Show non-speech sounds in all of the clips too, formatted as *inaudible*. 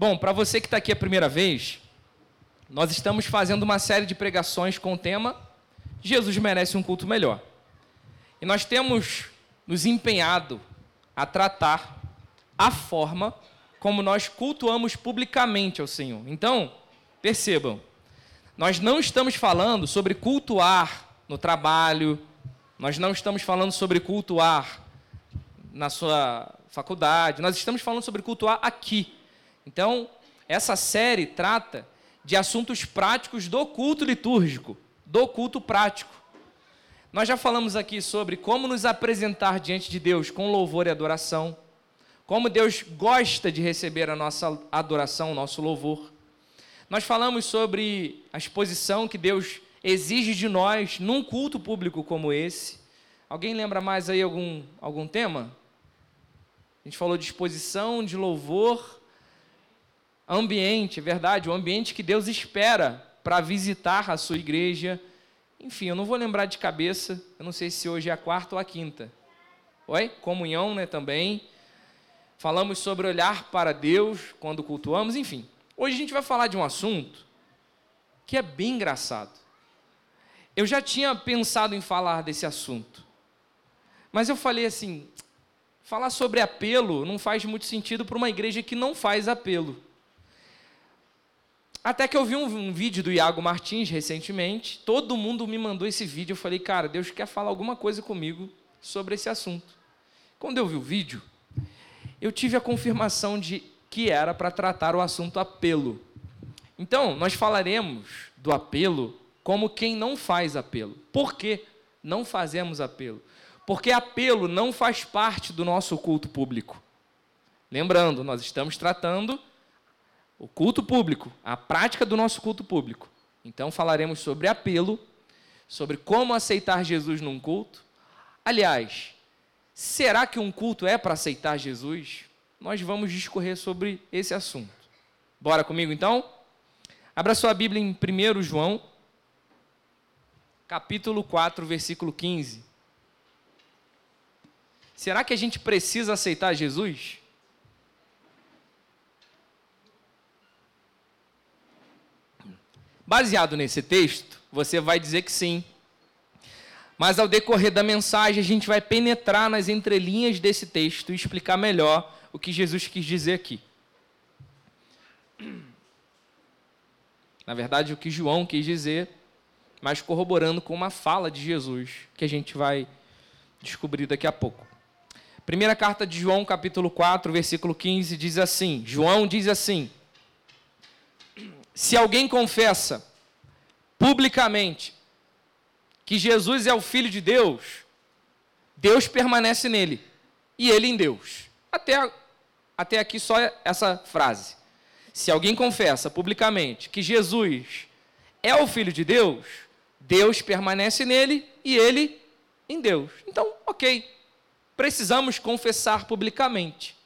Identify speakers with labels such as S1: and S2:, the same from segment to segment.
S1: Bom, para você que está aqui a primeira vez, nós estamos fazendo uma série de pregações com o tema Jesus merece um culto melhor. E nós temos nos empenhado a tratar a forma como nós cultuamos publicamente ao Senhor. Então, percebam, nós não estamos falando sobre cultuar no trabalho, nós não estamos falando sobre cultuar na sua faculdade, nós estamos falando sobre cultuar aqui. Então, essa série trata de assuntos práticos do culto litúrgico, do culto prático. Nós já falamos aqui sobre como nos apresentar diante de Deus com louvor e adoração, como Deus gosta de receber a nossa adoração, o nosso louvor. Nós falamos sobre a exposição que Deus exige de nós num culto público como esse. Alguém lembra mais aí algum, algum tema? A gente falou de exposição, de louvor, ambiente, verdade, o ambiente que Deus espera para visitar a sua igreja. Enfim, eu não vou lembrar de cabeça, eu não sei se hoje é a quarta ou a quinta. Oi? Comunhão, né, também. Falamos sobre olhar para Deus quando cultuamos, enfim. Hoje a gente vai falar de um assunto que é bem engraçado. Eu já tinha pensado em falar desse assunto, mas eu falei assim: falar sobre apelo não faz muito sentido para uma igreja que não faz apelo. Até que eu vi um, um, vídeo do Iago Martins recentemente, todo mundo me mandou esse vídeo. Eu falei, cara, Deus quer falar alguma coisa comigo sobre esse assunto. Quando eu vi o vídeo, eu tive a confirmação de que era para tratar o assunto apelo. Então, nós falaremos do apelo como quem não faz apelo. Por que não fazemos apelo? Porque apelo não faz parte do nosso culto público. Lembrando, nós estamos tratando o culto público, a prática do nosso culto público. Então falaremos sobre apelo, sobre como aceitar Jesus num culto. Aliás, será que um culto é para aceitar Jesus? Nós vamos discorrer sobre esse assunto. Bora comigo então? Abra sua Bíblia em 1 João, capítulo 4, versículo 15. Será que a gente precisa aceitar Jesus? Baseado nesse texto, você vai dizer que sim. Mas ao decorrer da mensagem, a gente vai penetrar nas entrelinhas desse texto e explicar melhor o que Jesus quis dizer aqui. Na verdade, o que João quis dizer, mas corroborando com uma fala de Jesus, que a gente vai descobrir daqui a pouco. Primeira carta de João, capítulo 4, versículo 15, diz assim: João diz assim: se alguém confessa publicamente que Jesus é o Filho de Deus, Deus permanece nele e ele em Deus. Até, até aqui só essa frase. Se alguém confessa publicamente que Jesus é o Filho de Deus, Deus permanece nele e ele em Deus. Então, ok. Precisamos confessar publicamente.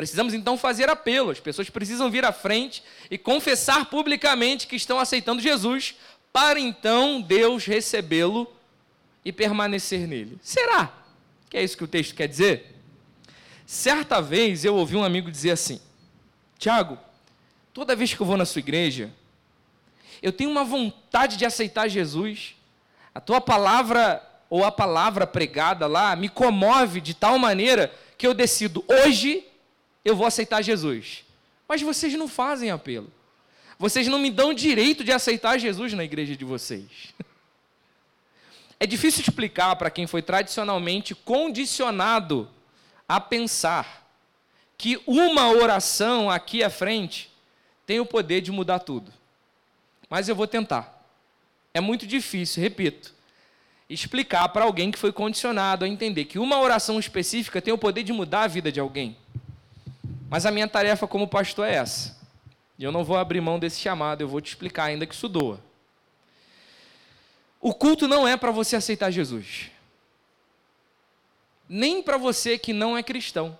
S1: Precisamos então fazer apelo. As pessoas precisam vir à frente e confessar publicamente que estão aceitando Jesus, para então Deus recebê-lo e permanecer nele. Será que é isso que o texto quer dizer? Certa vez eu ouvi um amigo dizer assim: Tiago, toda vez que eu vou na sua igreja, eu tenho uma vontade de aceitar Jesus. A tua palavra ou a palavra pregada lá me comove de tal maneira que eu decido hoje eu vou aceitar Jesus. Mas vocês não fazem apelo. Vocês não me dão direito de aceitar Jesus na igreja de vocês. *laughs* É difícil explicar para quem foi tradicionalmente condicionado a pensar que uma oração aqui à frente tem o poder de mudar tudo. Mas eu vou tentar. É muito difícil, repito, explicar para alguém que foi condicionado a entender que uma oração específica tem o poder de mudar a vida de alguém. Mas a minha tarefa como pastor é essa. E eu não vou abrir mão desse chamado, eu vou te explicar ainda que isso doa. O culto não é para você aceitar Jesus. Nem para você que não é cristão.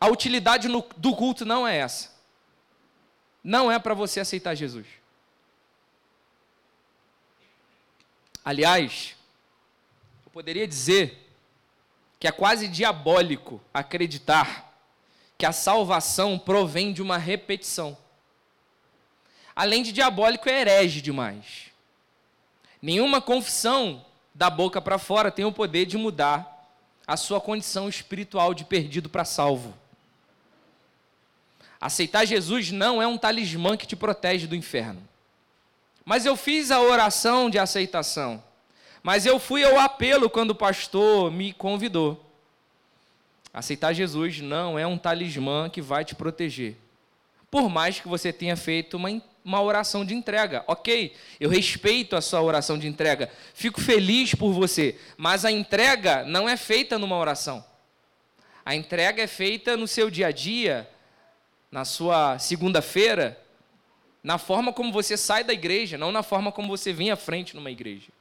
S1: A utilidade no, do culto não é essa. Não é para você aceitar Jesus. Aliás, eu poderia dizer que é quase diabólico acreditar que a salvação provém de uma repetição. Além de diabólico, é herege demais. Nenhuma confissão da boca para fora tem o poder de mudar a sua condição espiritual de perdido para salvo. Aceitar Jesus não é um talismã que te protege do inferno. Mas eu fiz a oração de aceitação. Mas eu fui ao apelo quando o pastor me convidou. Aceitar Jesus não é um talismã que vai te proteger. Por mais que você tenha feito uma, uma oração de entrega. Ok, eu respeito a sua oração de entrega. Fico feliz por você. Mas a entrega não é feita numa oração. A entrega é feita no seu dia a dia, na sua segunda-feira, na forma como você sai da igreja, não na forma como você vem à frente numa igreja.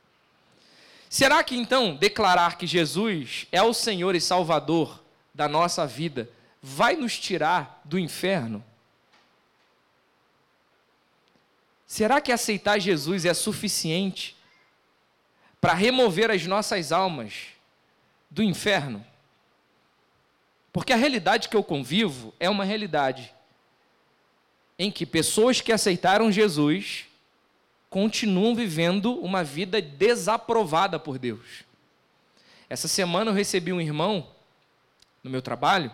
S1: Será que então declarar que Jesus é o Senhor e Salvador da nossa vida vai nos tirar do inferno? Será que aceitar Jesus é suficiente para remover as nossas almas do inferno? Porque a realidade que eu convivo é uma realidade em que pessoas que aceitaram Jesus continuam vivendo uma vida desaprovada por Deus. Essa semana eu recebi um irmão no meu trabalho,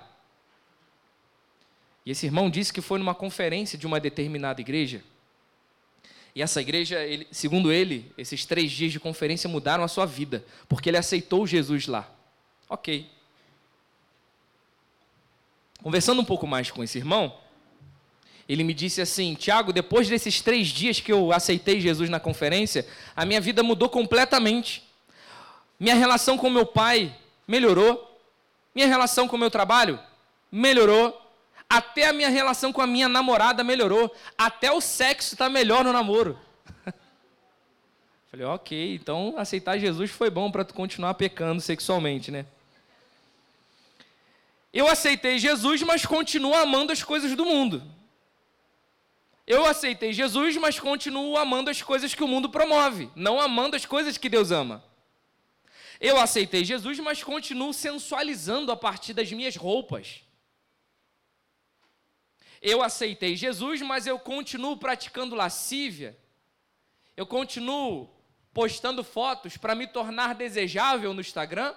S1: e esse irmão disse que foi numa conferência de uma determinada igreja. E essa igreja, ele, segundo ele, esses três dias de conferência mudaram a sua vida, porque ele aceitou Jesus lá. Ok. Conversando um pouco mais com esse irmão, ele me disse assim: Tiago, depois desses três dias que eu aceitei Jesus na conferência, a minha vida mudou completamente. Minha relação com meu pai melhorou. Minha relação com o meu trabalho melhorou. Até a minha relação com a minha namorada melhorou. Até o sexo está melhor no namoro. *laughs* Falei, ok, então aceitar Jesus foi bom para tu continuar pecando sexualmente, né? Eu aceitei Jesus, mas continuo amando as coisas do mundo. Eu aceitei Jesus, mas continuo amando as coisas que o mundo promove, não amando as coisas que Deus ama. Eu aceitei Jesus, mas continuo sensualizando a partir das minhas roupas. Eu aceitei Jesus, mas eu continuo praticando lascívia. Eu continuo postando fotos para me tornar desejável no Instagram.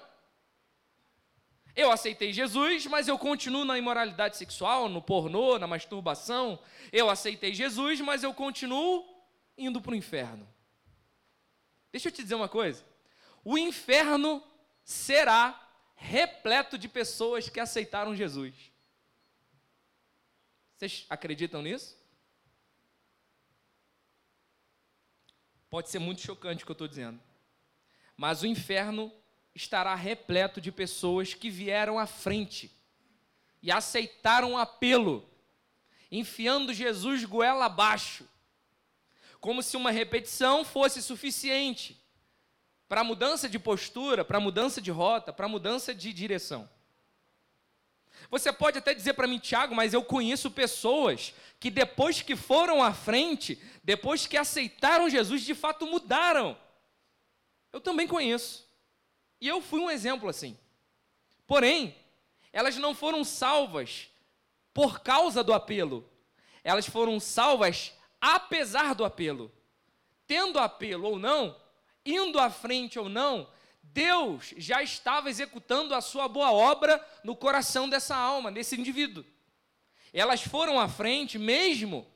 S1: Eu aceitei Jesus, mas eu continuo na imoralidade sexual, no pornô, na masturbação. Eu aceitei Jesus, mas eu continuo indo para o inferno. Deixa eu te dizer uma coisa. O inferno será repleto de pessoas que aceitaram Jesus. Vocês acreditam nisso? Pode ser muito chocante o que eu estou dizendo. Mas o inferno estará repleto de pessoas que vieram à frente e aceitaram o apelo, enfiando Jesus goela abaixo, como se uma repetição fosse suficiente para mudança de postura, para mudança de rota, para mudança de direção. Você pode até dizer para mim, Tiago, mas eu conheço pessoas que depois que foram à frente, depois que aceitaram Jesus, de fato mudaram. Eu também conheço. E eu fui um exemplo assim. Porém, elas não foram salvas por causa do apelo. Elas foram salvas apesar do apelo. Tendo apelo ou não, indo à frente ou não, Deus já estava executando a sua boa obra no coração dessa alma, desse indivíduo. Elas foram à frente mesmo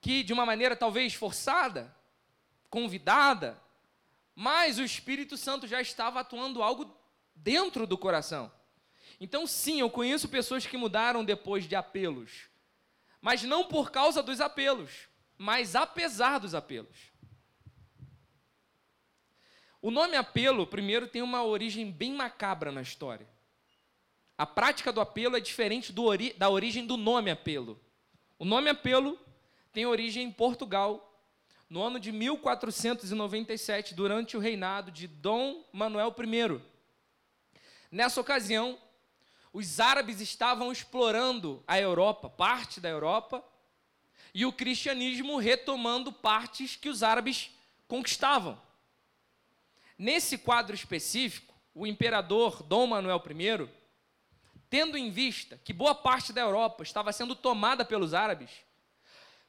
S1: que de uma maneira talvez forçada, convidada, mas o Espírito Santo já estava atuando algo dentro do coração. Então, sim, eu conheço pessoas que mudaram depois de apelos, mas não por causa dos apelos, mas apesar dos apelos. O nome apelo, primeiro, tem uma origem bem macabra na história. A prática do apelo é diferente ori da origem do nome apelo. O nome apelo tem origem em Portugal, no ano de 1497, durante o reinado de Dom Manuel I. Nessa ocasião, os árabes estavam explorando a Europa, parte da Europa, e o cristianismo retomando partes que os árabes conquistavam. Nesse quadro específico, o imperador Dom Manuel I, tendo em vista que boa parte da Europa estava sendo tomada pelos árabes,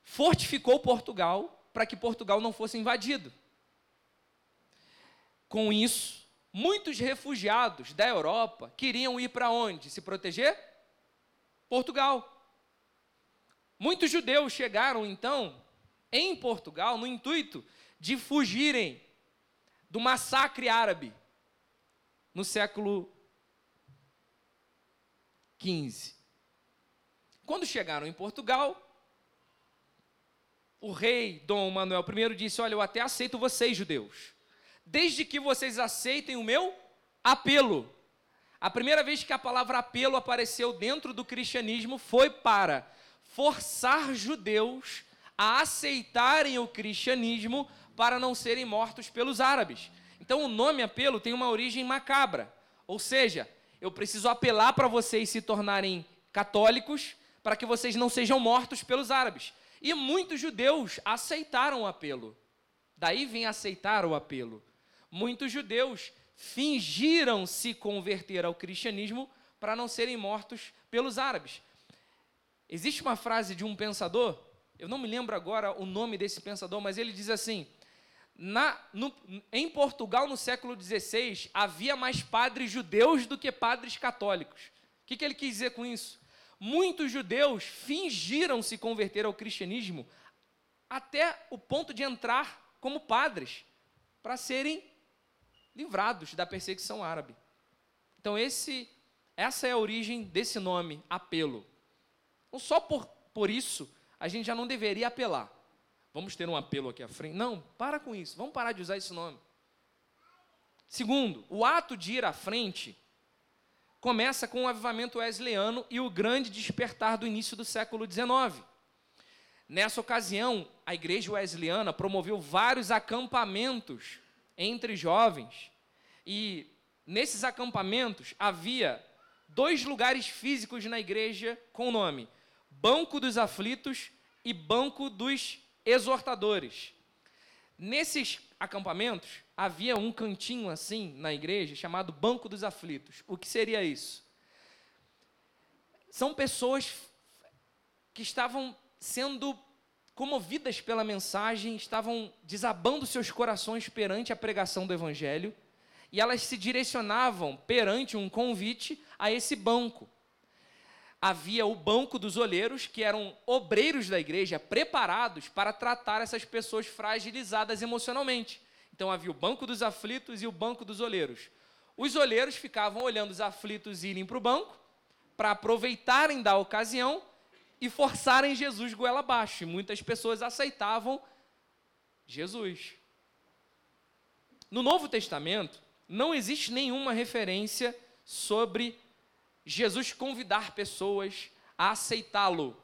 S1: fortificou Portugal para que Portugal não fosse invadido. Com isso, muitos refugiados da Europa queriam ir para onde? Se proteger? Portugal. Muitos judeus chegaram então em Portugal no intuito de fugirem do massacre árabe no século XV. Quando chegaram em Portugal, o rei Dom Manuel I disse: Olha, eu até aceito vocês, judeus, desde que vocês aceitem o meu apelo. A primeira vez que a palavra apelo apareceu dentro do cristianismo foi para forçar judeus a aceitarem o cristianismo para não serem mortos pelos árabes. Então o nome apelo tem uma origem macabra, ou seja, eu preciso apelar para vocês se tornarem católicos para que vocês não sejam mortos pelos árabes. E muitos judeus aceitaram o apelo. Daí vem aceitar o apelo. Muitos judeus fingiram se converter ao cristianismo para não serem mortos pelos árabes. Existe uma frase de um pensador, eu não me lembro agora o nome desse pensador, mas ele diz assim: na, no, em Portugal, no século XVI, havia mais padres judeus do que padres católicos. O que, que ele quis dizer com isso? Muitos judeus fingiram se converter ao cristianismo até o ponto de entrar como padres, para serem livrados da perseguição árabe. Então, esse, essa é a origem desse nome, apelo. Não só por, por isso, a gente já não deveria apelar. Vamos ter um apelo aqui à frente. Não, para com isso. Vamos parar de usar esse nome. Segundo, o ato de ir à frente começa com o avivamento wesleyano e o grande despertar do início do século XIX. Nessa ocasião, a igreja wesleyana promoveu vários acampamentos entre jovens e nesses acampamentos havia dois lugares físicos na igreja com o nome Banco dos Aflitos e Banco dos exortadores. Nesses acampamentos, havia um cantinho assim na igreja chamado Banco dos Aflitos. O que seria isso? São pessoas que estavam sendo comovidas pela mensagem, estavam desabando seus corações perante a pregação do Evangelho, e elas se direcionavam perante um convite a esse banco havia o banco dos olheiros, que eram obreiros da igreja preparados para tratar essas pessoas fragilizadas emocionalmente. Então havia o banco dos aflitos e o banco dos olheiros. Os olheiros ficavam olhando os aflitos irem para o banco, para aproveitarem da ocasião e forçarem Jesus goela abaixo. E muitas pessoas aceitavam Jesus. No Novo Testamento, não existe nenhuma referência sobre Jesus convidar pessoas a aceitá-lo.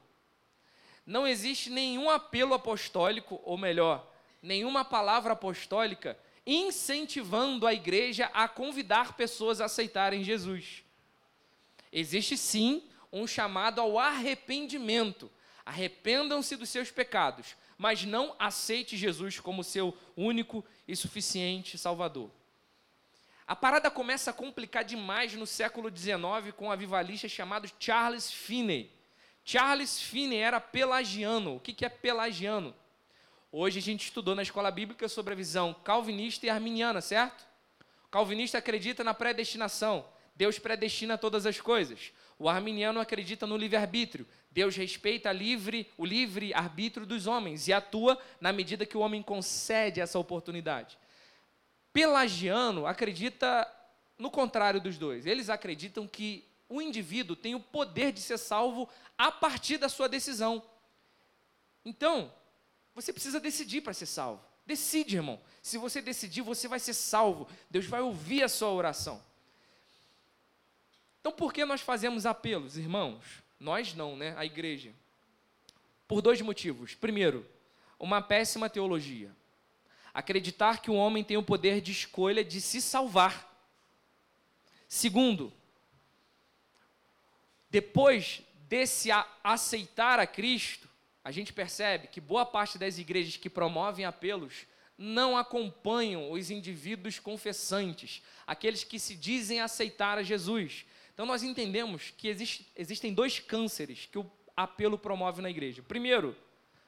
S1: Não existe nenhum apelo apostólico, ou melhor, nenhuma palavra apostólica incentivando a igreja a convidar pessoas a aceitarem Jesus. Existe sim um chamado ao arrependimento. Arrependam-se dos seus pecados, mas não aceite Jesus como seu único e suficiente Salvador. A parada começa a complicar demais no século XIX com um avivalista chamado Charles Finney. Charles Finney era pelagiano. O que é pelagiano? Hoje a gente estudou na escola bíblica sobre a visão calvinista e arminiana, certo? O calvinista acredita na predestinação. Deus predestina todas as coisas. O arminiano acredita no livre-arbítrio. Deus respeita livre, o livre arbítrio dos homens e atua na medida que o homem concede essa oportunidade pelagiano acredita no contrário dos dois. Eles acreditam que o indivíduo tem o poder de ser salvo a partir da sua decisão. Então, você precisa decidir para ser salvo. Decide, irmão. Se você decidir, você vai ser salvo. Deus vai ouvir a sua oração. Então, por que nós fazemos apelos, irmãos? Nós não, né? A igreja. Por dois motivos. Primeiro, uma péssima teologia acreditar que o homem tem o poder de escolha de se salvar. Segundo, depois desse aceitar a Cristo, a gente percebe que boa parte das igrejas que promovem apelos não acompanham os indivíduos confessantes, aqueles que se dizem aceitar a Jesus. Então nós entendemos que existe, existem dois cânceres que o apelo promove na igreja. Primeiro,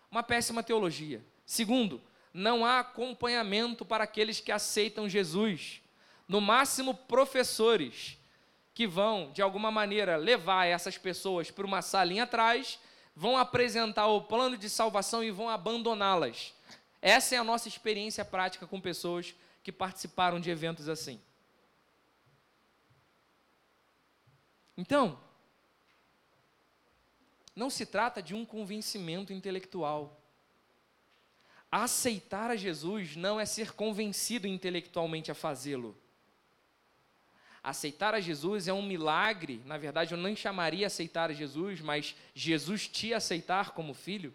S1: uma péssima teologia. Segundo, não há acompanhamento para aqueles que aceitam Jesus. No máximo, professores que vão, de alguma maneira, levar essas pessoas para uma salinha atrás, vão apresentar o plano de salvação e vão abandoná-las. Essa é a nossa experiência prática com pessoas que participaram de eventos assim. Então, não se trata de um convencimento intelectual. Aceitar a Jesus não é ser convencido intelectualmente a fazê-lo. Aceitar a Jesus é um milagre, na verdade eu nem chamaria aceitar a Jesus, mas Jesus te aceitar como filho,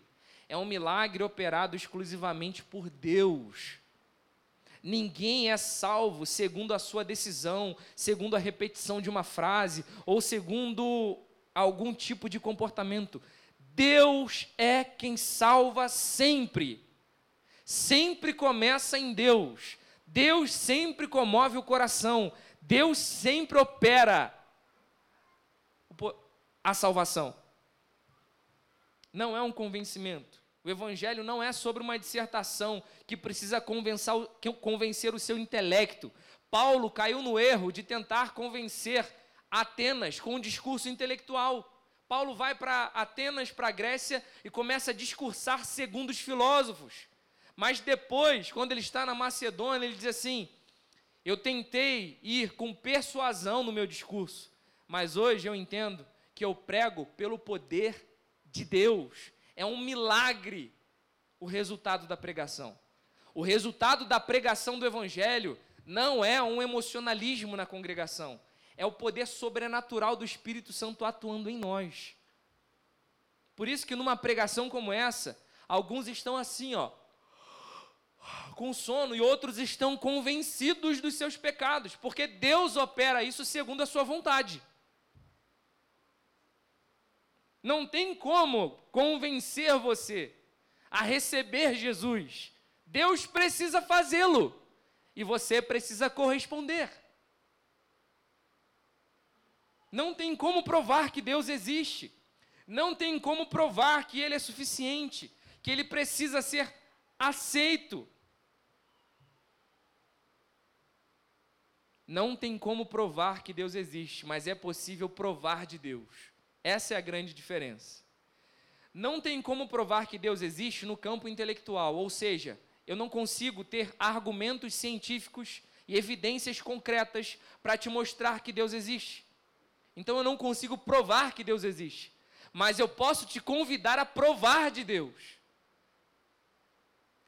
S1: é um milagre operado exclusivamente por Deus. Ninguém é salvo segundo a sua decisão, segundo a repetição de uma frase ou segundo algum tipo de comportamento. Deus é quem salva sempre. Sempre começa em Deus. Deus sempre comove o coração. Deus sempre opera a salvação. Não é um convencimento. O Evangelho não é sobre uma dissertação que precisa convencer o seu intelecto. Paulo caiu no erro de tentar convencer Atenas com um discurso intelectual. Paulo vai para Atenas, para a Grécia, e começa a discursar segundo os filósofos. Mas depois, quando ele está na Macedônia, ele diz assim: eu tentei ir com persuasão no meu discurso, mas hoje eu entendo que eu prego pelo poder de Deus. É um milagre o resultado da pregação. O resultado da pregação do Evangelho não é um emocionalismo na congregação, é o poder sobrenatural do Espírito Santo atuando em nós. Por isso que numa pregação como essa, alguns estão assim, ó, com sono e outros estão convencidos dos seus pecados, porque Deus opera isso segundo a sua vontade. Não tem como convencer você a receber Jesus. Deus precisa fazê-lo e você precisa corresponder. Não tem como provar que Deus existe. Não tem como provar que Ele é suficiente, que Ele precisa ser aceito. Não tem como provar que Deus existe, mas é possível provar de Deus. Essa é a grande diferença. Não tem como provar que Deus existe no campo intelectual, ou seja, eu não consigo ter argumentos científicos e evidências concretas para te mostrar que Deus existe. Então eu não consigo provar que Deus existe, mas eu posso te convidar a provar de Deus.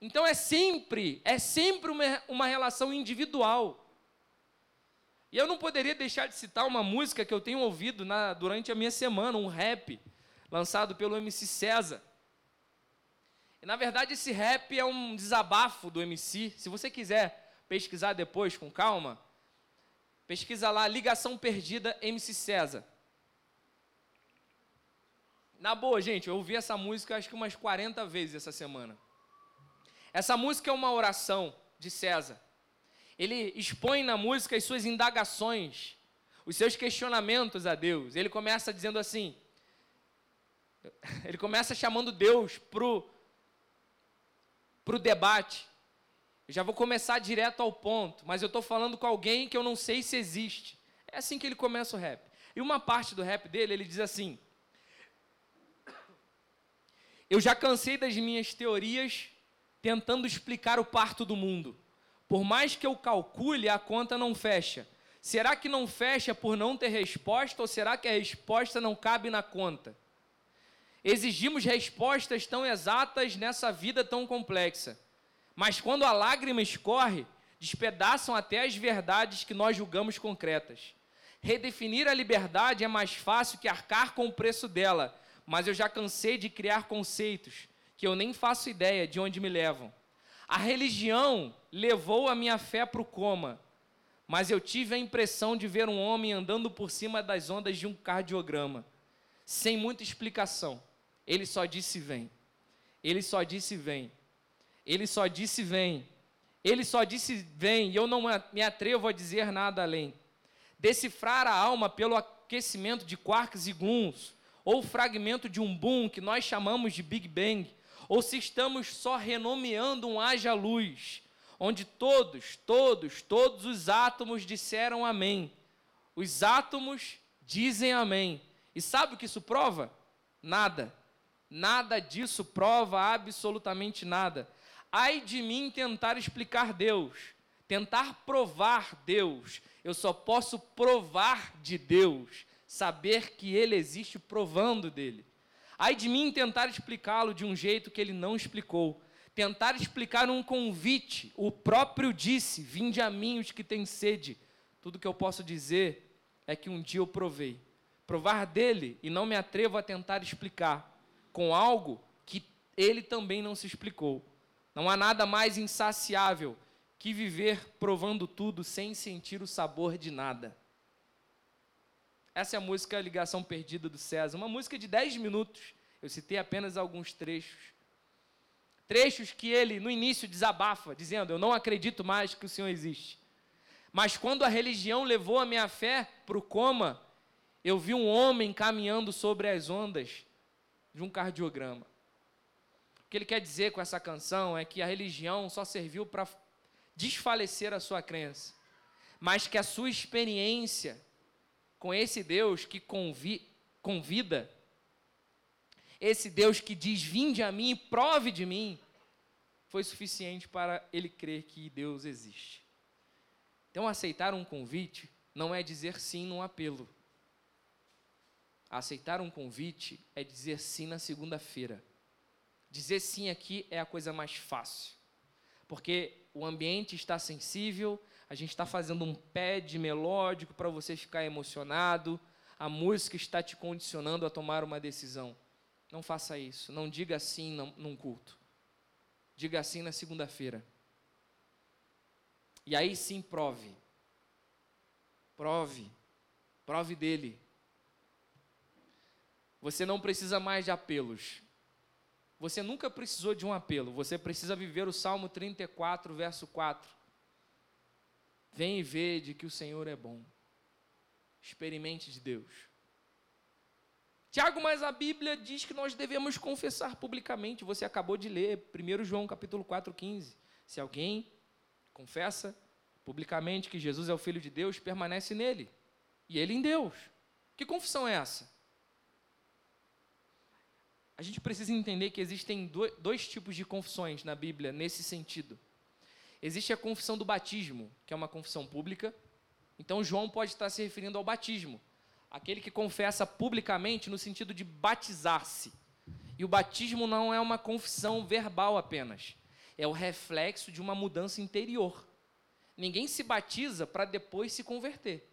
S1: Então é sempre, é sempre uma, uma relação individual. E eu não poderia deixar de citar uma música que eu tenho ouvido na, durante a minha semana, um rap, lançado pelo MC César. E, na verdade, esse rap é um desabafo do MC. Se você quiser pesquisar depois com calma, pesquisa lá Ligação Perdida MC César. Na boa, gente, eu ouvi essa música acho que umas 40 vezes essa semana. Essa música é uma oração de César ele expõe na música as suas indagações, os seus questionamentos a Deus. Ele começa dizendo assim: ele começa chamando Deus para o debate. Eu já vou começar direto ao ponto, mas eu estou falando com alguém que eu não sei se existe. É assim que ele começa o rap. E uma parte do rap dele, ele diz assim: Eu já cansei das minhas teorias tentando explicar o parto do mundo. Por mais que eu calcule, a conta não fecha. Será que não fecha por não ter resposta ou será que a resposta não cabe na conta? Exigimos respostas tão exatas nessa vida tão complexa. Mas quando a lágrima escorre, despedaçam até as verdades que nós julgamos concretas. Redefinir a liberdade é mais fácil que arcar com o preço dela, mas eu já cansei de criar conceitos que eu nem faço ideia de onde me levam. A religião levou a minha fé para o coma, mas eu tive a impressão de ver um homem andando por cima das ondas de um cardiograma, sem muita explicação. Ele só disse: Vem. Ele só disse: Vem. Ele só disse: Vem. Ele só disse: Vem, e eu não me atrevo a dizer nada além. Decifrar a alma pelo aquecimento de quarks e gluons, ou fragmento de um boom que nós chamamos de Big Bang, ou se estamos só renomeando um haja luz, onde todos, todos, todos os átomos disseram amém. Os átomos dizem amém. E sabe o que isso prova? Nada. Nada disso prova absolutamente nada. Ai de mim tentar explicar Deus, tentar provar Deus. Eu só posso provar de Deus, saber que Ele existe provando dele. Ai de mim tentar explicá-lo de um jeito que ele não explicou. Tentar explicar um convite, o próprio disse: Vinde a mim os que têm sede. Tudo que eu posso dizer é que um dia eu provei. Provar dele e não me atrevo a tentar explicar com algo que ele também não se explicou. Não há nada mais insaciável que viver provando tudo sem sentir o sabor de nada. Essa é a música Ligação Perdida do César, uma música de 10 minutos. Eu citei apenas alguns trechos. Trechos que ele, no início, desabafa, dizendo: Eu não acredito mais que o Senhor existe. Mas quando a religião levou a minha fé para o coma, eu vi um homem caminhando sobre as ondas de um cardiograma. O que ele quer dizer com essa canção é que a religião só serviu para desfalecer a sua crença, mas que a sua experiência com esse Deus que convi, convida, esse Deus que diz: Vinde a mim prove de mim, foi suficiente para ele crer que Deus existe. Então, aceitar um convite não é dizer sim num apelo. Aceitar um convite é dizer sim na segunda-feira. Dizer sim aqui é a coisa mais fácil. Porque o ambiente está sensível, a gente está fazendo um pad melódico para você ficar emocionado, a música está te condicionando a tomar uma decisão. Não faça isso, não diga assim num culto. Diga assim na segunda-feira. E aí sim prove. Prove. Prove dele. Você não precisa mais de apelos. Você nunca precisou de um apelo. Você precisa viver o Salmo 34, verso 4. Vem e vede que o Senhor é bom. Experimente de Deus. Tiago, mas a Bíblia diz que nós devemos confessar publicamente. Você acabou de ler 1 João capítulo 4, 15. Se alguém confessa publicamente que Jesus é o Filho de Deus, permanece nele. E ele em Deus. Que confissão é essa? A gente precisa entender que existem dois tipos de confissões na Bíblia nesse sentido. Existe a confissão do batismo, que é uma confissão pública. Então, João pode estar se referindo ao batismo, aquele que confessa publicamente no sentido de batizar-se. E o batismo não é uma confissão verbal apenas, é o reflexo de uma mudança interior. Ninguém se batiza para depois se converter.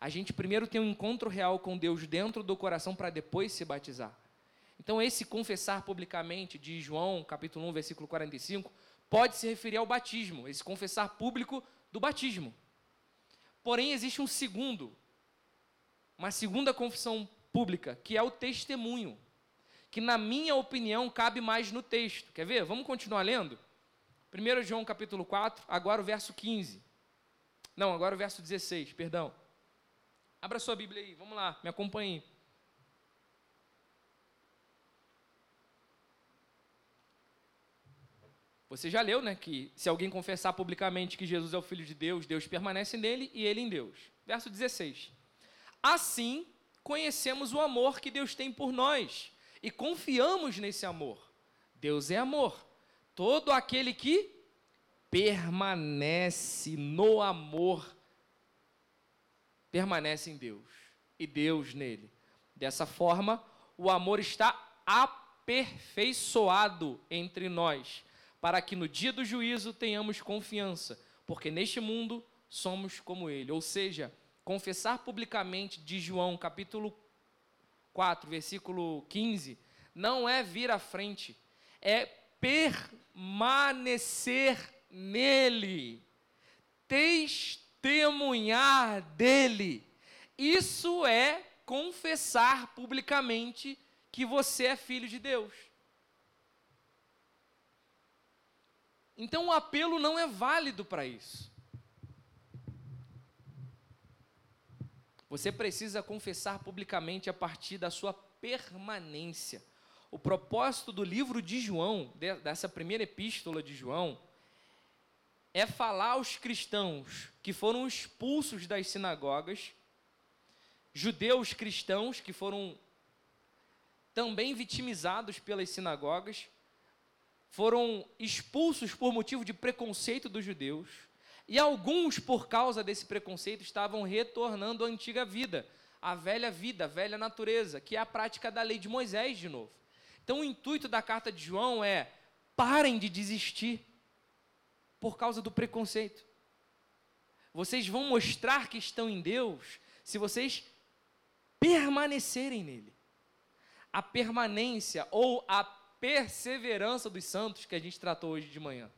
S1: A gente primeiro tem um encontro real com Deus dentro do coração para depois se batizar. Então, esse confessar publicamente de João, capítulo 1, versículo 45, pode se referir ao batismo, esse confessar público do batismo. Porém, existe um segundo, uma segunda confissão pública, que é o testemunho, que na minha opinião cabe mais no texto. Quer ver? Vamos continuar lendo? 1 João capítulo 4, agora o verso 15. Não, agora o verso 16, perdão. Abra sua Bíblia aí, vamos lá, me acompanhe. Você já leu, né, que se alguém confessar publicamente que Jesus é o Filho de Deus, Deus permanece nele e ele em Deus. Verso 16. Assim, conhecemos o amor que Deus tem por nós e confiamos nesse amor. Deus é amor. Todo aquele que permanece no amor permanece em Deus e Deus nele. Dessa forma, o amor está aperfeiçoado entre nós para que no dia do juízo tenhamos confiança, porque neste mundo somos como ele. Ou seja, confessar publicamente de João, capítulo 4, versículo 15, não é vir à frente, é permanecer nele, testemunhar dele. Isso é confessar publicamente que você é filho de Deus. Então o apelo não é válido para isso. Você precisa confessar publicamente a partir da sua permanência. O propósito do livro de João, dessa primeira epístola de João, é falar aos cristãos que foram expulsos das sinagogas, judeus cristãos que foram também vitimizados pelas sinagogas, foram expulsos por motivo de preconceito dos judeus, e alguns, por causa desse preconceito, estavam retornando à antiga vida, à velha vida, à velha natureza, que é a prática da lei de Moisés de novo. Então, o intuito da carta de João é: parem de desistir por causa do preconceito. Vocês vão mostrar que estão em Deus se vocês permanecerem nele. A permanência ou a perseverança dos santos que a gente tratou hoje de manhã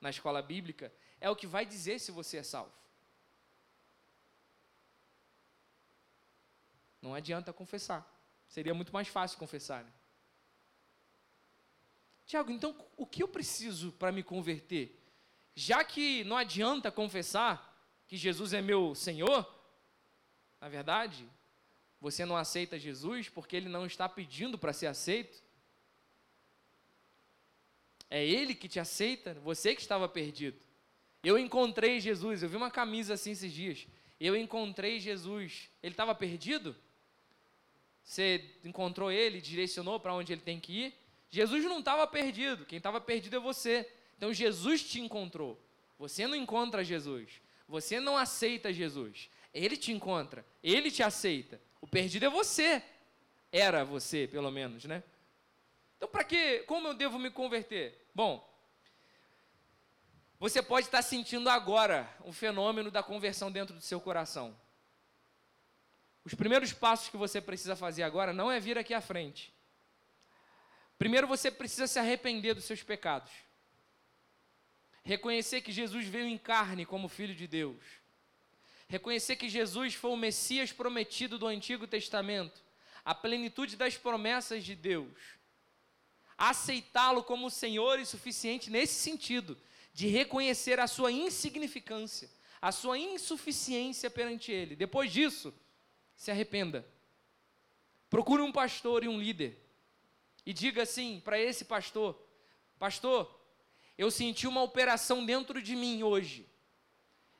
S1: na escola bíblica é o que vai dizer se você é salvo. Não adianta confessar. Seria muito mais fácil confessar. Né? Tiago, então o que eu preciso para me converter? Já que não adianta confessar que Jesus é meu Senhor, na verdade, você não aceita Jesus porque ele não está pedindo para ser aceito. É ele que te aceita, você que estava perdido. Eu encontrei Jesus, eu vi uma camisa assim esses dias. Eu encontrei Jesus. Ele estava perdido? Você encontrou ele, direcionou para onde ele tem que ir? Jesus não estava perdido, quem estava perdido é você. Então Jesus te encontrou. Você não encontra Jesus. Você não aceita Jesus. Ele te encontra, ele te aceita. O perdido é você. Era você, pelo menos, né? Então, para que, como eu devo me converter? Bom, você pode estar sentindo agora um fenômeno da conversão dentro do seu coração. Os primeiros passos que você precisa fazer agora não é vir aqui à frente. Primeiro você precisa se arrepender dos seus pecados. Reconhecer que Jesus veio em carne como filho de Deus. Reconhecer que Jesus foi o Messias prometido do Antigo Testamento, a plenitude das promessas de Deus. Aceitá-lo como Senhor e suficiente nesse sentido, de reconhecer a sua insignificância, a sua insuficiência perante Ele. Depois disso, se arrependa. Procure um pastor e um líder. E diga assim para esse pastor: Pastor, eu senti uma operação dentro de mim hoje.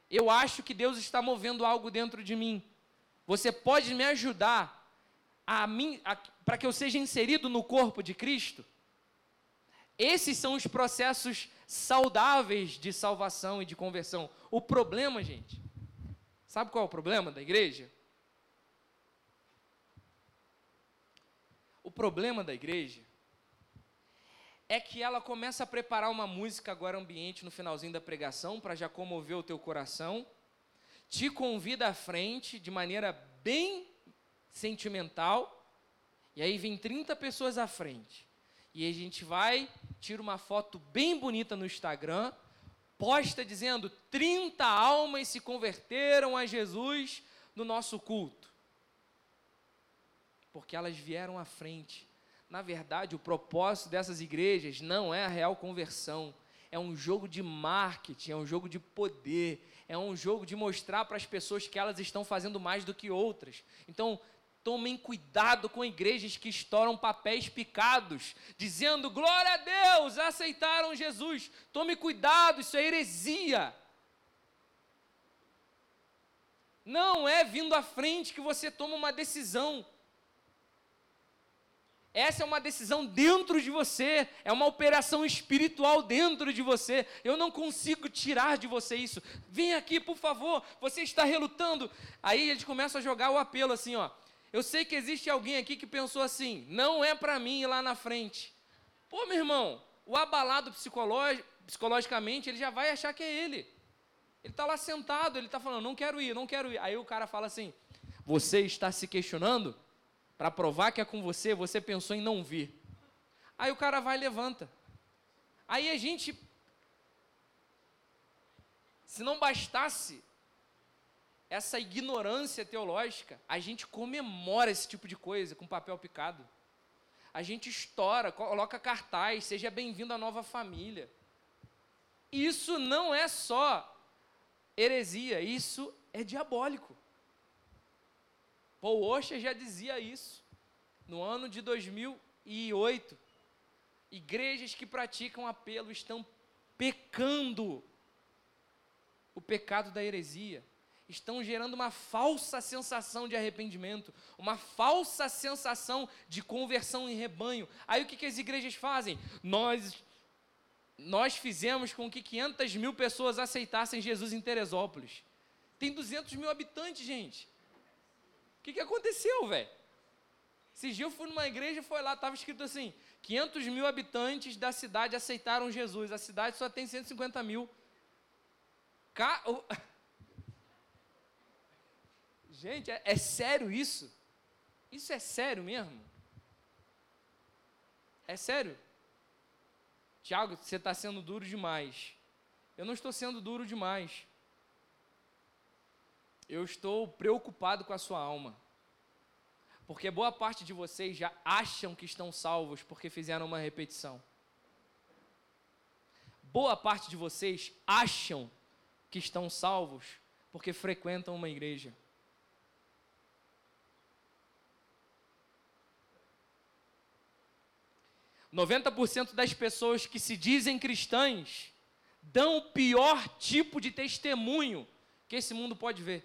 S1: Eu acho que Deus está movendo algo dentro de mim. Você pode me ajudar a para que eu seja inserido no corpo de Cristo? Esses são os processos saudáveis de salvação e de conversão. O problema, gente, sabe qual é o problema da igreja? O problema da igreja é que ela começa a preparar uma música agora ambiente no finalzinho da pregação para já comover o teu coração, te convida à frente de maneira bem sentimental, e aí vem 30 pessoas à frente. E a gente vai, tira uma foto bem bonita no Instagram, posta dizendo: 30 almas se converteram a Jesus no nosso culto. Porque elas vieram à frente. Na verdade, o propósito dessas igrejas não é a real conversão. É um jogo de marketing, é um jogo de poder, é um jogo de mostrar para as pessoas que elas estão fazendo mais do que outras. Então, Tomem cuidado com igrejas que estouram papéis picados, dizendo glória a Deus, aceitaram Jesus. Tome cuidado, isso é heresia. Não é vindo à frente que você toma uma decisão. Essa é uma decisão dentro de você, é uma operação espiritual dentro de você. Eu não consigo tirar de você isso. Vem aqui, por favor, você está relutando. Aí eles começam a jogar o apelo assim, ó. Eu sei que existe alguém aqui que pensou assim: não é para mim ir lá na frente. Pô, meu irmão, o abalado psicologicamente, ele já vai achar que é ele. Ele está lá sentado, ele está falando: não quero ir, não quero ir. Aí o cara fala assim: você está se questionando? Para provar que é com você, você pensou em não vir. Aí o cara vai e levanta. Aí a gente, se não bastasse essa ignorância teológica, a gente comemora esse tipo de coisa com papel picado. A gente estoura, coloca cartaz, seja bem-vindo à nova família. isso não é só heresia, isso é diabólico. Paul Washer já dizia isso no ano de 2008. Igrejas que praticam apelo estão pecando o pecado da heresia. Estão gerando uma falsa sensação de arrependimento, uma falsa sensação de conversão em rebanho. Aí o que, que as igrejas fazem? Nós nós fizemos com que 500 mil pessoas aceitassem Jesus em Teresópolis. Tem 200 mil habitantes, gente. O que, que aconteceu, velho? Esses dias eu fui numa igreja e foi lá, estava escrito assim: 500 mil habitantes da cidade aceitaram Jesus. A cidade só tem 150 mil. Ca... Gente, é, é sério isso? Isso é sério mesmo? É sério? Tiago, você está sendo duro demais. Eu não estou sendo duro demais. Eu estou preocupado com a sua alma. Porque boa parte de vocês já acham que estão salvos porque fizeram uma repetição. Boa parte de vocês acham que estão salvos porque frequentam uma igreja. Noventa por cento das pessoas que se dizem cristãs dão o pior tipo de testemunho que esse mundo pode ver.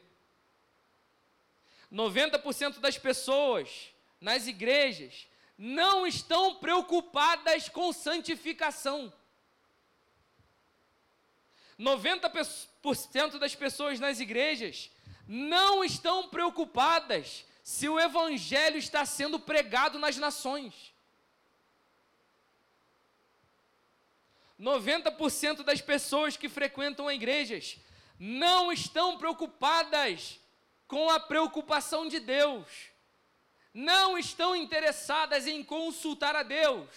S1: 90% das pessoas nas igrejas não estão preocupadas com santificação. 90% das pessoas nas igrejas não estão preocupadas se o evangelho está sendo pregado nas nações. 90% das pessoas que frequentam igrejas não estão preocupadas com a preocupação de Deus. Não estão interessadas em consultar a Deus.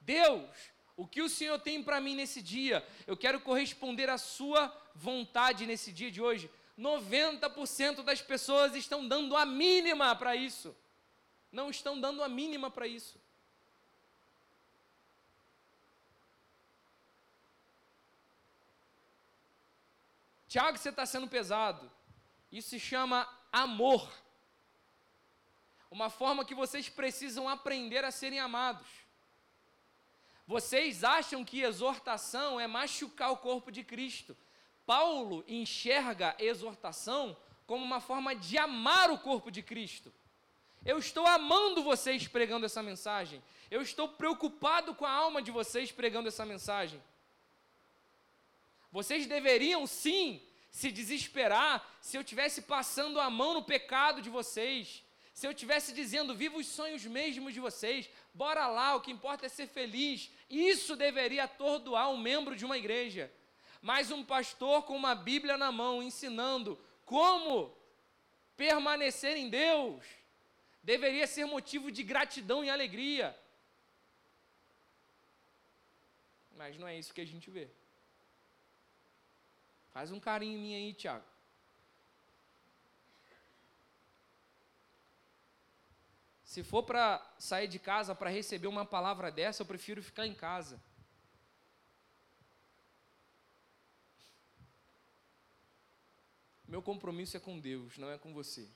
S1: Deus, o que o Senhor tem para mim nesse dia? Eu quero corresponder à Sua vontade nesse dia de hoje. 90% das pessoas estão dando a mínima para isso. Não estão dando a mínima para isso. Tiago, você está sendo pesado. Isso se chama amor. Uma forma que vocês precisam aprender a serem amados. Vocês acham que exortação é machucar o corpo de Cristo. Paulo enxerga exortação como uma forma de amar o corpo de Cristo. Eu estou amando vocês pregando essa mensagem. Eu estou preocupado com a alma de vocês pregando essa mensagem. Vocês deveriam sim se desesperar se eu tivesse passando a mão no pecado de vocês, se eu tivesse dizendo, viva os sonhos mesmos de vocês, bora lá, o que importa é ser feliz. Isso deveria atordoar um membro de uma igreja. Mas um pastor com uma Bíblia na mão, ensinando como permanecer em Deus, deveria ser motivo de gratidão e alegria. Mas não é isso que a gente vê. Faz um carinho em mim aí, Tiago. Se for para sair de casa para receber uma palavra dessa, eu prefiro ficar em casa. Meu compromisso é com Deus, não é com você.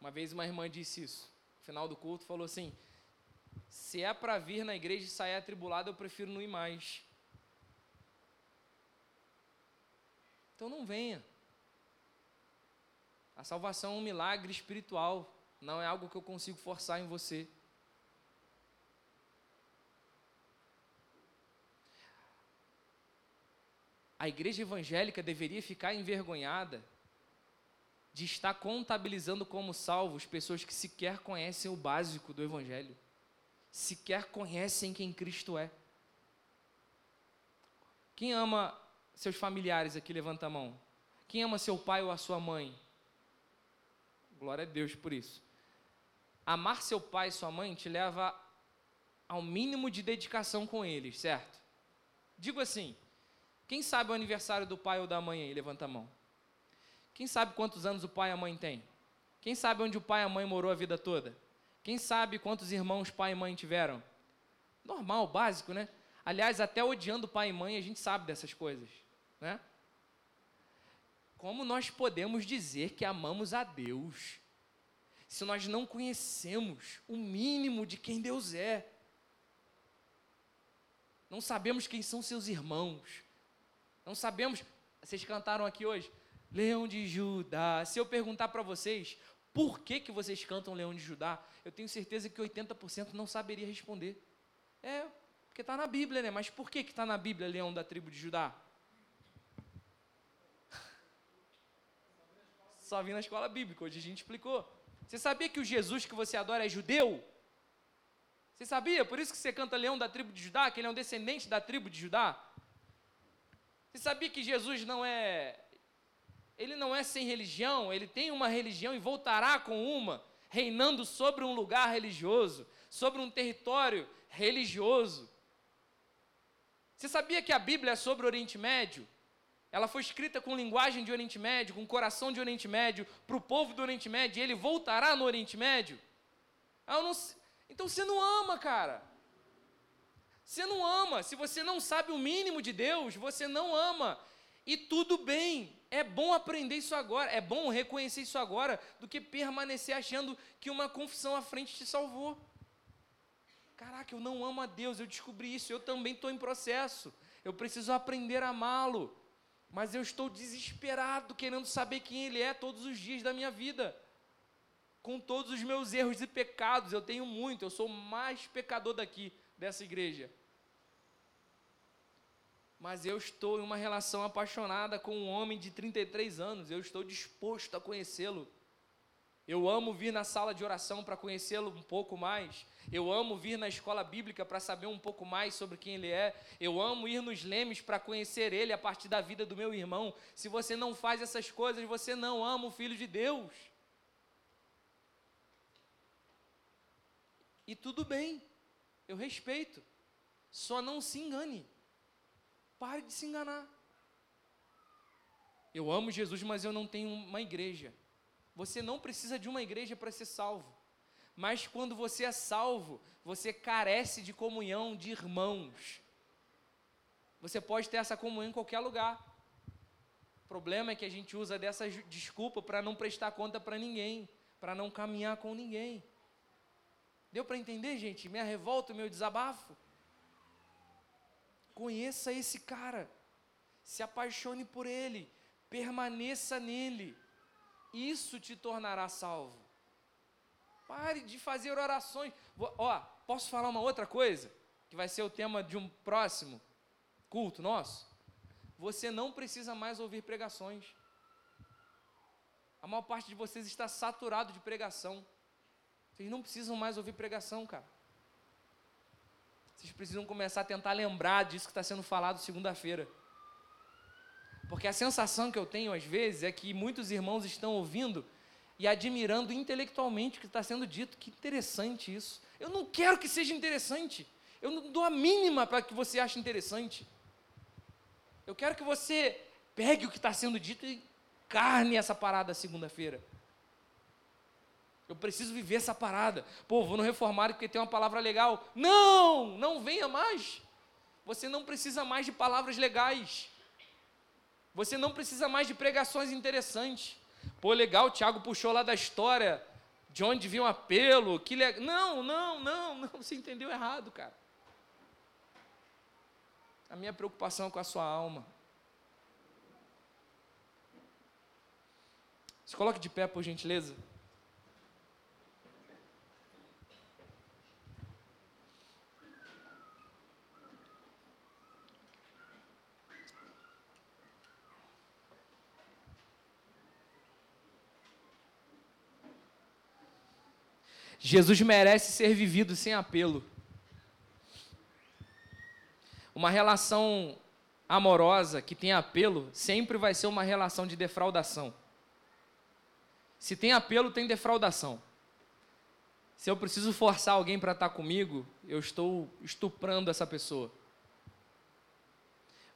S1: Uma vez uma irmã disse isso. No final do culto falou assim: se é para vir na igreja e sair atribulado, eu prefiro não ir mais. Então não venha. A salvação é um milagre espiritual, não é algo que eu consigo forçar em você. A igreja evangélica deveria ficar envergonhada de estar contabilizando como salvos pessoas que sequer conhecem o básico do evangelho sequer conhecem quem Cristo é. Quem ama seus familiares aqui, levanta a mão. Quem ama seu pai ou a sua mãe? Glória a Deus por isso. Amar seu pai e sua mãe te leva ao mínimo de dedicação com eles, certo? Digo assim: quem sabe o aniversário do pai ou da mãe aí? Levanta a mão. Quem sabe quantos anos o pai e a mãe têm? Quem sabe onde o pai e a mãe morou a vida toda? Quem sabe quantos irmãos pai e mãe tiveram? Normal, básico, né? Aliás, até odiando pai e mãe, a gente sabe dessas coisas, né? Como nós podemos dizer que amamos a Deus se nós não conhecemos o mínimo de quem Deus é? Não sabemos quem são seus irmãos. Não sabemos. Vocês cantaram aqui hoje? Leão de Judá. Se eu perguntar para vocês por que, que vocês cantam Leão de Judá, eu tenho certeza que 80% não saberia responder. É, porque está na Bíblia, né? Mas por que está na Bíblia Leão da tribo de Judá? *laughs* Só vi na escola bíblica, hoje a gente explicou. Você sabia que o Jesus que você adora é judeu? Você sabia? Por isso que você canta Leão da tribo de Judá, que ele é um descendente da tribo de Judá? Você sabia que Jesus não é ele não é sem religião, ele tem uma religião e voltará com uma, reinando sobre um lugar religioso, sobre um território religioso. Você sabia que a Bíblia é sobre o Oriente Médio? Ela foi escrita com linguagem de Oriente Médio, com coração de Oriente Médio, para o povo do Oriente Médio, e ele voltará no Oriente Médio? Ah, não... Então você não ama, cara. Você não ama. Se você não sabe o mínimo de Deus, você não ama. E tudo bem, é bom aprender isso agora, é bom reconhecer isso agora, do que permanecer achando que uma confissão à frente te salvou. Caraca, eu não amo a Deus, eu descobri isso, eu também estou em processo, eu preciso aprender a amá-lo, mas eu estou desesperado querendo saber quem Ele é todos os dias da minha vida, com todos os meus erros e pecados, eu tenho muito, eu sou o mais pecador daqui, dessa igreja mas eu estou em uma relação apaixonada com um homem de 33 anos, eu estou disposto a conhecê-lo. Eu amo vir na sala de oração para conhecê-lo um pouco mais. Eu amo vir na escola bíblica para saber um pouco mais sobre quem ele é. Eu amo ir nos lemes para conhecer ele a partir da vida do meu irmão. Se você não faz essas coisas, você não ama o Filho de Deus. E tudo bem, eu respeito. Só não se engane. Pare de se enganar. Eu amo Jesus, mas eu não tenho uma igreja. Você não precisa de uma igreja para ser salvo. Mas quando você é salvo, você carece de comunhão de irmãos. Você pode ter essa comunhão em qualquer lugar. O problema é que a gente usa dessa desculpa para não prestar conta para ninguém, para não caminhar com ninguém. Deu para entender, gente? Minha revolta, meu desabafo? Conheça esse cara, se apaixone por ele, permaneça nele, isso te tornará salvo. Pare de fazer orações. Ó, posso falar uma outra coisa? Que vai ser o tema de um próximo culto nosso? Você não precisa mais ouvir pregações. A maior parte de vocês está saturado de pregação. Vocês não precisam mais ouvir pregação, cara. Vocês precisam começar a tentar lembrar disso que está sendo falado segunda-feira. Porque a sensação que eu tenho às vezes é que muitos irmãos estão ouvindo e admirando intelectualmente o que está sendo dito. Que interessante isso. Eu não quero que seja interessante. Eu não dou a mínima para que você ache interessante. Eu quero que você pegue o que está sendo dito e carne essa parada segunda-feira. Eu preciso viver essa parada. Pô, vou no reformário porque tem uma palavra legal. Não, não venha mais. Você não precisa mais de palavras legais. Você não precisa mais de pregações interessantes. Pô, legal, o Tiago puxou lá da história de onde vinha um apelo. Que le... Não, não, não, não, você entendeu errado, cara. A minha preocupação é com a sua alma. Se coloque de pé, por gentileza. Jesus merece ser vivido sem apelo. Uma relação amorosa que tem apelo sempre vai ser uma relação de defraudação. Se tem apelo, tem defraudação. Se eu preciso forçar alguém para estar comigo, eu estou estuprando essa pessoa.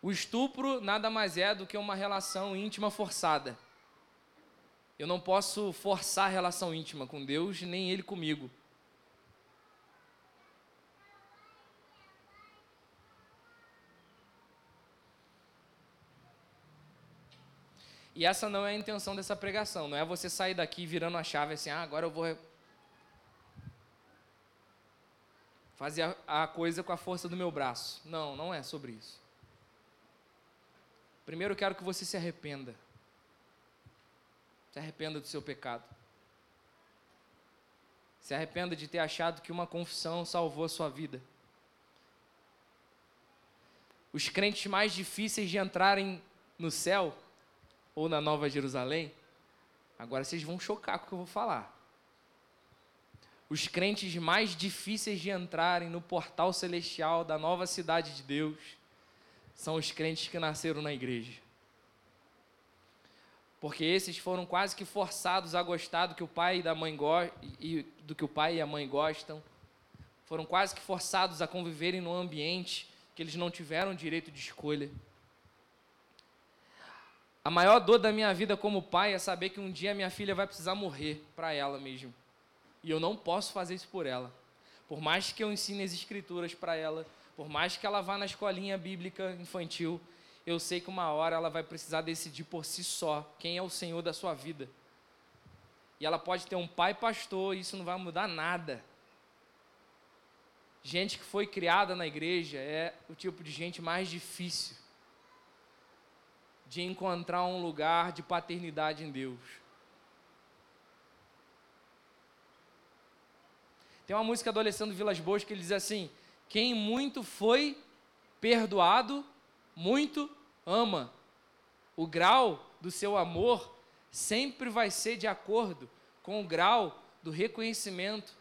S1: O estupro nada mais é do que uma relação íntima forçada. Eu não posso forçar a relação íntima com Deus, nem Ele comigo. E essa não é a intenção dessa pregação, não é você sair daqui virando a chave assim, ah, agora eu vou fazer a, coisa com a força do meu braço. Não, não é sobre isso. Primeiro eu quero que você se arrependa. Se arrependa do seu pecado. Se arrependa de ter achado que uma confissão salvou a sua vida. Os crentes mais difíceis de entrarem no céu ou na Nova Jerusalém, agora vocês vão chocar com o que eu vou falar. Os crentes mais difíceis de entrarem no portal celestial da nova cidade de Deus são os crentes que nasceram na igreja. Porque esses foram quase que forçados a gostar do que o pai e da mãe e do que o pai e a mãe gostam. Foram quase que forçados a conviverem num ambiente que eles não tiveram direito de escolha. A maior dor da minha vida como pai é saber que um dia minha filha vai precisar morrer para ela mesmo. E eu não posso fazer isso por ela. Por mais que eu ensine as escrituras para ela, por mais que ela vá na escolinha bíblica infantil, eu sei que uma hora ela vai precisar decidir por si só quem é o Senhor da sua vida. E ela pode ter um pai pastor, e isso não vai mudar nada. Gente que foi criada na igreja é o tipo de gente mais difícil de encontrar um lugar de paternidade em Deus. Tem uma música do Alessandro Vilas Boas que ele diz assim: Quem muito foi perdoado, muito ama. O grau do seu amor sempre vai ser de acordo com o grau do reconhecimento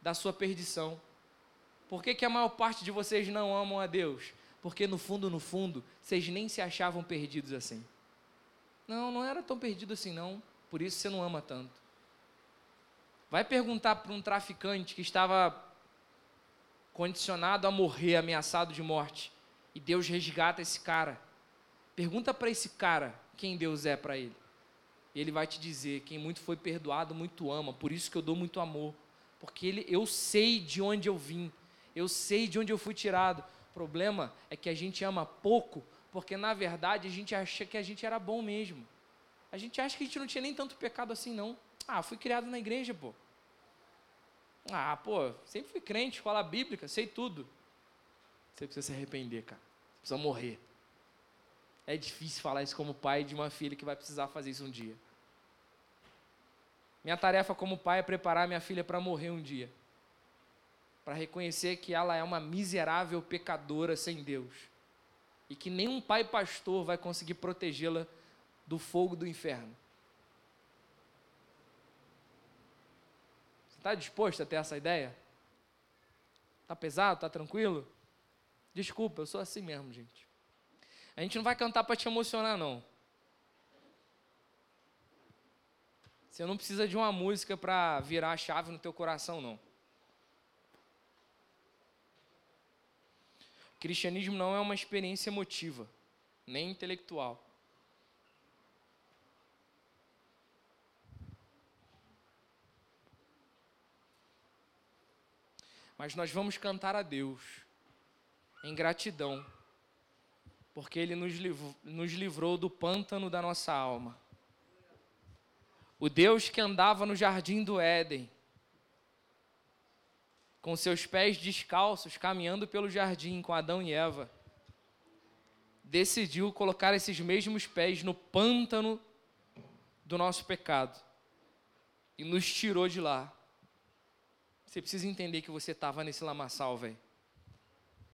S1: da sua perdição. Por que, que a maior parte de vocês não amam a Deus? Porque no fundo, no fundo, vocês nem se achavam perdidos assim. Não, não era tão perdido assim, não. Por isso você não ama tanto. Vai perguntar para um traficante que estava condicionado a morrer, ameaçado de morte, e Deus resgata esse cara. Pergunta para esse cara quem Deus é para ele. E ele vai te dizer: quem muito foi perdoado, muito ama. Por isso que eu dou muito amor. Porque ele, eu sei de onde eu vim. Eu sei de onde eu fui tirado. O problema é que a gente ama pouco, porque na verdade a gente acha que a gente era bom mesmo. A gente acha que a gente não tinha nem tanto pecado assim, não. Ah, fui criado na igreja, pô. Ah, pô, sempre fui crente, escola bíblica, sei tudo. Você precisa se arrepender, cara. Você precisa morrer. É difícil falar isso como pai de uma filha que vai precisar fazer isso um dia. Minha tarefa como pai é preparar minha filha para morrer um dia para reconhecer que ela é uma miserável pecadora sem Deus e que nenhum pai pastor vai conseguir protegê-la do fogo do inferno. Você está disposto a ter essa ideia? Está pesado? Está tranquilo? Desculpa, eu sou assim mesmo, gente. A gente não vai cantar para te emocionar, não. Você não precisa de uma música para virar a chave no teu coração, não. cristianismo não é uma experiência emotiva, nem intelectual. Mas nós vamos cantar a Deus em gratidão, porque Ele nos livrou, nos livrou do pântano da nossa alma. O Deus que andava no jardim do Éden, com seus pés descalços, caminhando pelo jardim com Adão e Eva, decidiu colocar esses mesmos pés no pântano do nosso pecado e nos tirou de lá. Você precisa entender que você estava nesse lamaçal, velho.